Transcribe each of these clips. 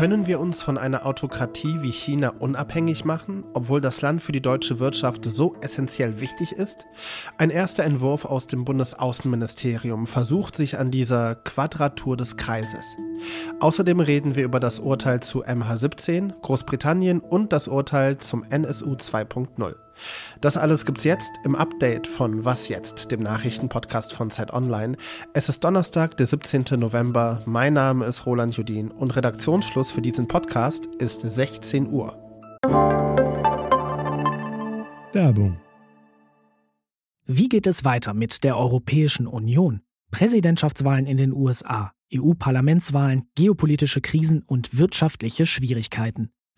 Können wir uns von einer Autokratie wie China unabhängig machen, obwohl das Land für die deutsche Wirtschaft so essentiell wichtig ist? Ein erster Entwurf aus dem Bundesaußenministerium versucht sich an dieser Quadratur des Kreises. Außerdem reden wir über das Urteil zu MH17, Großbritannien und das Urteil zum NSU 2.0. Das alles gibt's jetzt im Update von Was jetzt, dem Nachrichtenpodcast von Zeit Online. Es ist Donnerstag, der 17. November. Mein Name ist Roland Judin und Redaktionsschluss für diesen Podcast ist 16 Uhr. Werbung. Wie geht es weiter mit der Europäischen Union? Präsidentschaftswahlen in den USA, EU-Parlamentswahlen, geopolitische Krisen und wirtschaftliche Schwierigkeiten.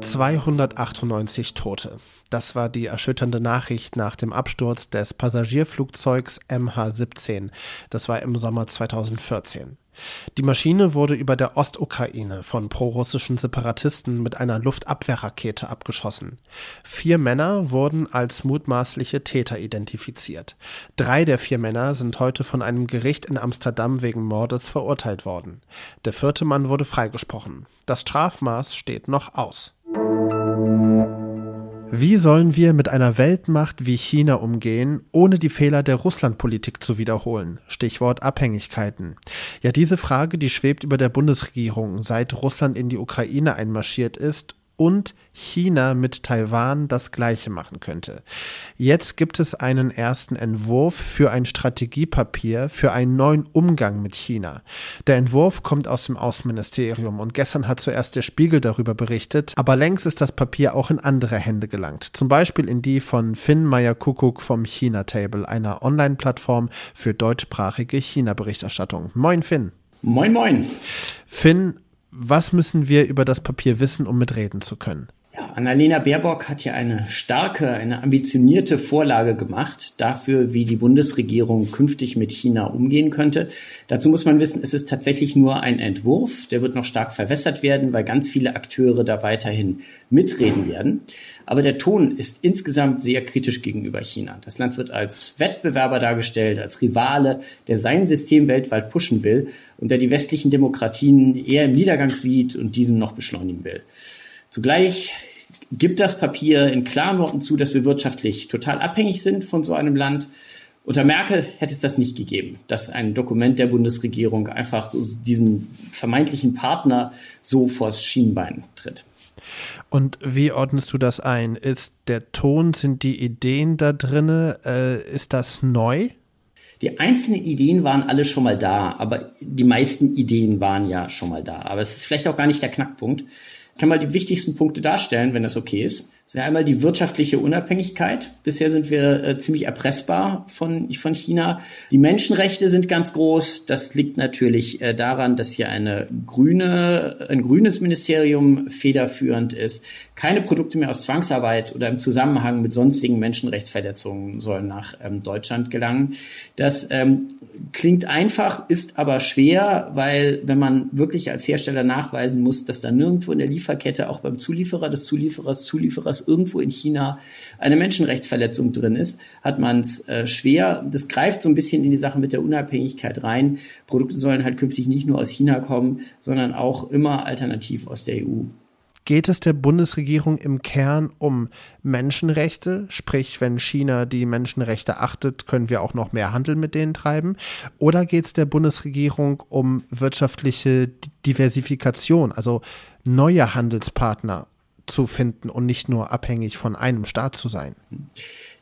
298 Tote. Das war die erschütternde Nachricht nach dem Absturz des Passagierflugzeugs MH17. Das war im Sommer 2014. Die Maschine wurde über der Ostukraine von prorussischen Separatisten mit einer Luftabwehrrakete abgeschossen. Vier Männer wurden als mutmaßliche Täter identifiziert. Drei der vier Männer sind heute von einem Gericht in Amsterdam wegen Mordes verurteilt worden. Der vierte Mann wurde freigesprochen. Das Strafmaß steht noch aus. Wie sollen wir mit einer Weltmacht wie China umgehen, ohne die Fehler der Russlandpolitik zu wiederholen? Stichwort Abhängigkeiten. Ja, diese Frage, die schwebt über der Bundesregierung, seit Russland in die Ukraine einmarschiert ist und China mit Taiwan das gleiche machen könnte. Jetzt gibt es einen ersten Entwurf für ein Strategiepapier für einen neuen Umgang mit China. Der Entwurf kommt aus dem Außenministerium und gestern hat zuerst der Spiegel darüber berichtet, aber längst ist das Papier auch in andere Hände gelangt. Zum Beispiel in die von Finn Meyer-Kuckuck vom China Table, einer Online-Plattform für deutschsprachige China-Berichterstattung. Moin Finn. Moin, moin. Finn, was müssen wir über das Papier wissen, um mitreden zu können? Annalena Baerbock hat ja eine starke, eine ambitionierte Vorlage gemacht dafür, wie die Bundesregierung künftig mit China umgehen könnte. Dazu muss man wissen, es ist tatsächlich nur ein Entwurf. Der wird noch stark verwässert werden, weil ganz viele Akteure da weiterhin mitreden werden. Aber der Ton ist insgesamt sehr kritisch gegenüber China. Das Land wird als Wettbewerber dargestellt, als Rivale, der sein System weltweit pushen will und der die westlichen Demokratien eher im Niedergang sieht und diesen noch beschleunigen will. Zugleich gibt das Papier in klaren Worten zu, dass wir wirtschaftlich total abhängig sind von so einem Land. Unter Merkel hätte es das nicht gegeben, dass ein Dokument der Bundesregierung einfach diesen vermeintlichen Partner so vors Schienbein tritt. Und wie ordnest du das ein? Ist der Ton, sind die Ideen da drinne, äh, ist das neu? Die einzelnen Ideen waren alle schon mal da, aber die meisten Ideen waren ja schon mal da. Aber es ist vielleicht auch gar nicht der Knackpunkt. Kann mal die wichtigsten Punkte darstellen, wenn das okay ist. Das wäre einmal die wirtschaftliche Unabhängigkeit. Bisher sind wir äh, ziemlich erpressbar von, von China. Die Menschenrechte sind ganz groß. Das liegt natürlich äh, daran, dass hier eine grüne, ein grünes Ministerium federführend ist. Keine Produkte mehr aus Zwangsarbeit oder im Zusammenhang mit sonstigen Menschenrechtsverletzungen sollen nach ähm, Deutschland gelangen. Das ähm, klingt einfach, ist aber schwer, weil wenn man wirklich als Hersteller nachweisen muss, dass da nirgendwo in der Lieferkette, auch beim Zulieferer des Zulieferers, Zulieferers dass irgendwo in China eine Menschenrechtsverletzung drin ist, hat man es äh, schwer. Das greift so ein bisschen in die Sache mit der Unabhängigkeit rein. Produkte sollen halt künftig nicht nur aus China kommen, sondern auch immer alternativ aus der EU. Geht es der Bundesregierung im Kern um Menschenrechte? Sprich, wenn China die Menschenrechte achtet, können wir auch noch mehr Handel mit denen treiben? Oder geht es der Bundesregierung um wirtschaftliche Diversifikation, also neue Handelspartner zu finden und nicht nur abhängig von einem Staat zu sein?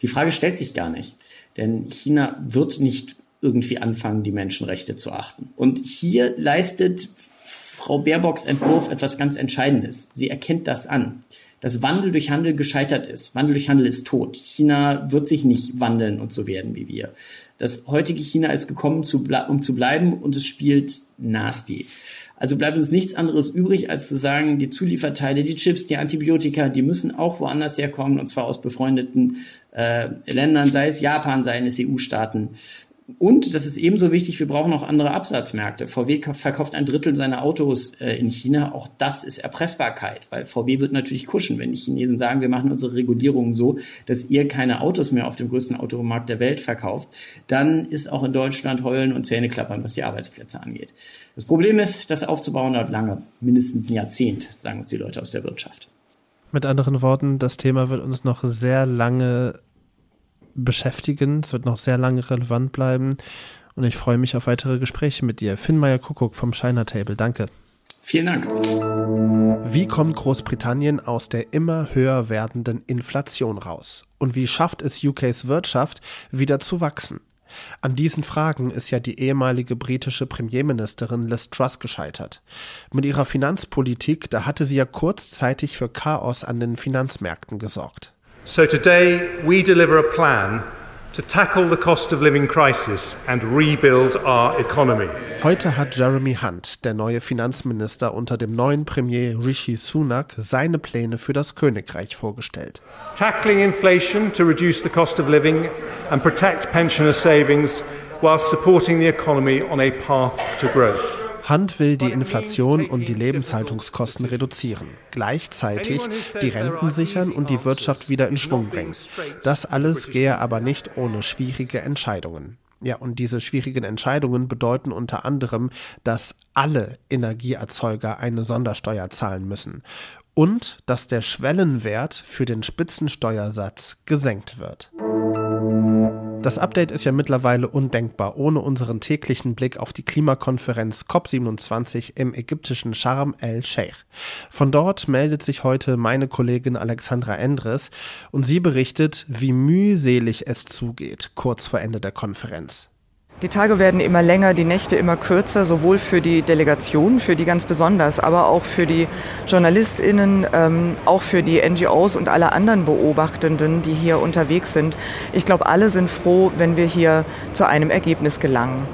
Die Frage stellt sich gar nicht. Denn China wird nicht irgendwie anfangen, die Menschenrechte zu achten. Und hier leistet Frau Baerbocks Entwurf etwas ganz Entscheidendes. Sie erkennt das an, dass Wandel durch Handel gescheitert ist. Wandel durch Handel ist tot. China wird sich nicht wandeln und so werden wie wir. Das heutige China ist gekommen, um zu bleiben und es spielt nasty. Also bleibt uns nichts anderes übrig, als zu sagen, die Zulieferteile, die Chips, die Antibiotika, die müssen auch woanders herkommen, und zwar aus befreundeten äh, Ländern, sei es Japan, sei es EU-Staaten. Und, das ist ebenso wichtig, wir brauchen auch andere Absatzmärkte. VW verkauft ein Drittel seiner Autos äh, in China. Auch das ist Erpressbarkeit, weil VW wird natürlich kuschen, wenn die Chinesen sagen, wir machen unsere Regulierungen so, dass ihr keine Autos mehr auf dem größten Automarkt der Welt verkauft. Dann ist auch in Deutschland Heulen und Zähneklappern, was die Arbeitsplätze angeht. Das Problem ist, das aufzubauen dauert lange, mindestens ein Jahrzehnt, sagen uns die Leute aus der Wirtschaft. Mit anderen Worten, das Thema wird uns noch sehr lange beschäftigen. Es wird noch sehr lange relevant bleiben. Und ich freue mich auf weitere Gespräche mit dir. Finn Meyer Kuckuck vom China Table. Danke. Vielen Dank. Wie kommt Großbritannien aus der immer höher werdenden Inflation raus? Und wie schafft es UKs Wirtschaft wieder zu wachsen? An diesen Fragen ist ja die ehemalige britische Premierministerin Liz Truss gescheitert. Mit ihrer Finanzpolitik, da hatte sie ja kurzzeitig für Chaos an den Finanzmärkten gesorgt. So today we deliver a plan to tackle the cost of living crisis and rebuild our economy. Heute hat Jeremy Hunt, der neue Finanzminister unter dem neuen Premier Rishi Sunak, seine Pläne für das Königreich vorgestellt. Tackling inflation to reduce the cost of living and protect pensioners' savings whilst supporting the economy on a path to growth. Hand will die Inflation und die Lebenshaltungskosten reduzieren, gleichzeitig die Renten sichern und die Wirtschaft wieder in Schwung bringen. Das alles gehe aber nicht ohne schwierige Entscheidungen. Ja, und diese schwierigen Entscheidungen bedeuten unter anderem, dass alle Energieerzeuger eine Sondersteuer zahlen müssen und dass der Schwellenwert für den Spitzensteuersatz gesenkt wird. Das Update ist ja mittlerweile undenkbar ohne unseren täglichen Blick auf die Klimakonferenz COP27 im ägyptischen Sharm el-Sheikh. Von dort meldet sich heute meine Kollegin Alexandra Endres und sie berichtet, wie mühselig es zugeht kurz vor Ende der Konferenz. Die Tage werden immer länger, die Nächte immer kürzer, sowohl für die Delegation, für die ganz besonders, aber auch für die JournalistInnen, ähm, auch für die NGOs und alle anderen Beobachtenden, die hier unterwegs sind. Ich glaube, alle sind froh, wenn wir hier zu einem Ergebnis gelangen.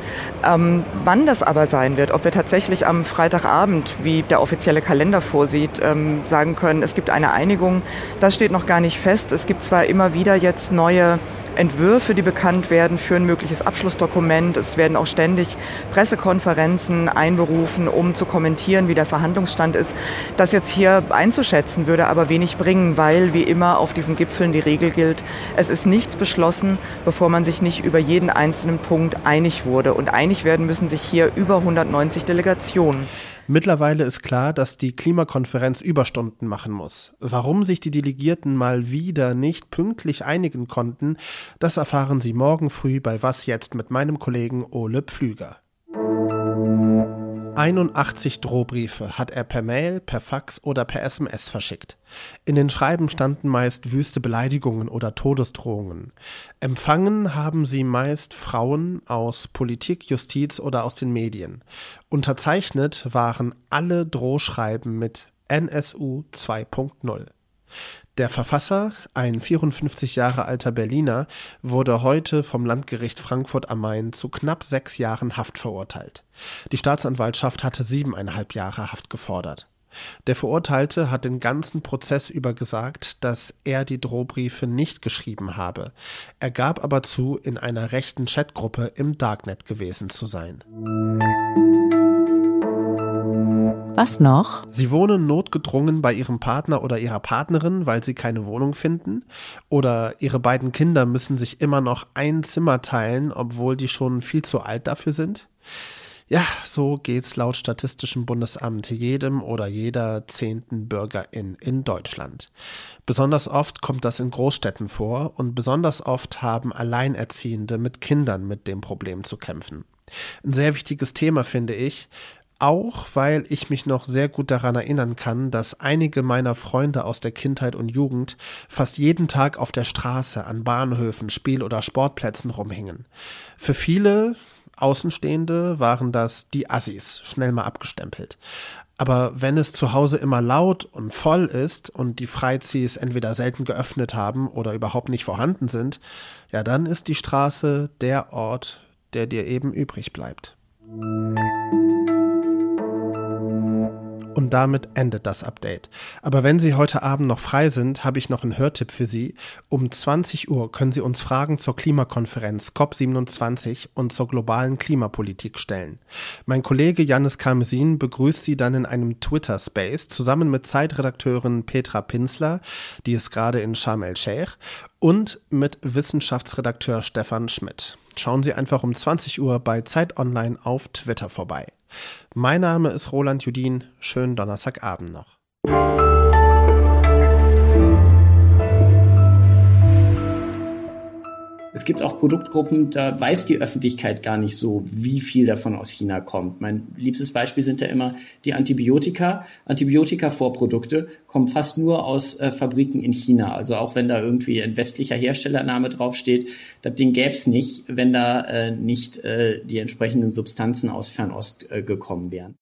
Ähm, wann das aber sein wird, ob wir tatsächlich am Freitagabend, wie der offizielle Kalender vorsieht, ähm, sagen können, es gibt eine Einigung, das steht noch gar nicht fest. Es gibt zwar immer wieder jetzt neue Entwürfe, die bekannt werden für ein mögliches Abschlussdokument. Es werden auch ständig Pressekonferenzen einberufen, um zu kommentieren, wie der Verhandlungsstand ist. Das jetzt hier einzuschätzen, würde aber wenig bringen, weil wie immer auf diesen Gipfeln die Regel gilt, es ist nichts beschlossen, bevor man sich nicht über jeden einzelnen Punkt einig wurde. Und einig werden müssen sich hier über 190 Delegationen. Mittlerweile ist klar, dass die Klimakonferenz Überstunden machen muss. Warum sich die Delegierten mal wieder nicht pünktlich einigen konnten, das erfahren Sie morgen früh bei Was jetzt mit meinem Kollegen Ole Pflüger. 81 Drohbriefe hat er per Mail, per Fax oder per SMS verschickt. In den Schreiben standen meist wüste Beleidigungen oder Todesdrohungen. Empfangen haben sie meist Frauen aus Politik, Justiz oder aus den Medien. Unterzeichnet waren alle Drohschreiben mit NSU 2.0. Der Verfasser, ein 54 Jahre alter Berliner, wurde heute vom Landgericht Frankfurt am Main zu knapp sechs Jahren Haft verurteilt. Die Staatsanwaltschaft hatte siebeneinhalb Jahre Haft gefordert. Der Verurteilte hat den ganzen Prozess über gesagt, dass er die Drohbriefe nicht geschrieben habe. Er gab aber zu, in einer rechten Chatgruppe im Darknet gewesen zu sein. Was noch? Sie wohnen notgedrungen bei ihrem Partner oder ihrer Partnerin, weil sie keine Wohnung finden. Oder ihre beiden Kinder müssen sich immer noch ein Zimmer teilen, obwohl die schon viel zu alt dafür sind. Ja, so geht's laut Statistischem Bundesamt jedem oder jeder zehnten Bürgerin in Deutschland. Besonders oft kommt das in Großstädten vor und besonders oft haben Alleinerziehende mit Kindern mit dem Problem zu kämpfen. Ein sehr wichtiges Thema finde ich, auch weil ich mich noch sehr gut daran erinnern kann, dass einige meiner Freunde aus der Kindheit und Jugend fast jeden Tag auf der Straße, an Bahnhöfen, Spiel- oder Sportplätzen rumhingen. Für viele Außenstehende waren das die Assis, schnell mal abgestempelt. Aber wenn es zu Hause immer laut und voll ist und die Freiziehs entweder selten geöffnet haben oder überhaupt nicht vorhanden sind, ja, dann ist die Straße der Ort, der dir eben übrig bleibt. Und damit endet das Update. Aber wenn Sie heute Abend noch frei sind, habe ich noch einen Hörtipp für Sie. Um 20 Uhr können Sie uns Fragen zur Klimakonferenz COP27 und zur globalen Klimapolitik stellen. Mein Kollege Janis Karmesin begrüßt Sie dann in einem Twitter-Space zusammen mit Zeitredakteurin Petra Pinsler, die ist gerade in Sharm el-Sheikh, und mit Wissenschaftsredakteur Stefan Schmidt. Schauen Sie einfach um 20 Uhr bei Zeit Online auf Twitter vorbei. Mein Name ist Roland Judin. Schönen Donnerstagabend noch. Es gibt auch Produktgruppen, da weiß die Öffentlichkeit gar nicht so, wie viel davon aus China kommt. Mein liebstes Beispiel sind ja immer die Antibiotika. Antibiotika-Vorprodukte kommen fast nur aus äh, Fabriken in China. Also auch wenn da irgendwie ein westlicher Herstellername draufsteht, das Ding gäb's nicht, wenn da äh, nicht äh, die entsprechenden Substanzen aus Fernost äh, gekommen wären.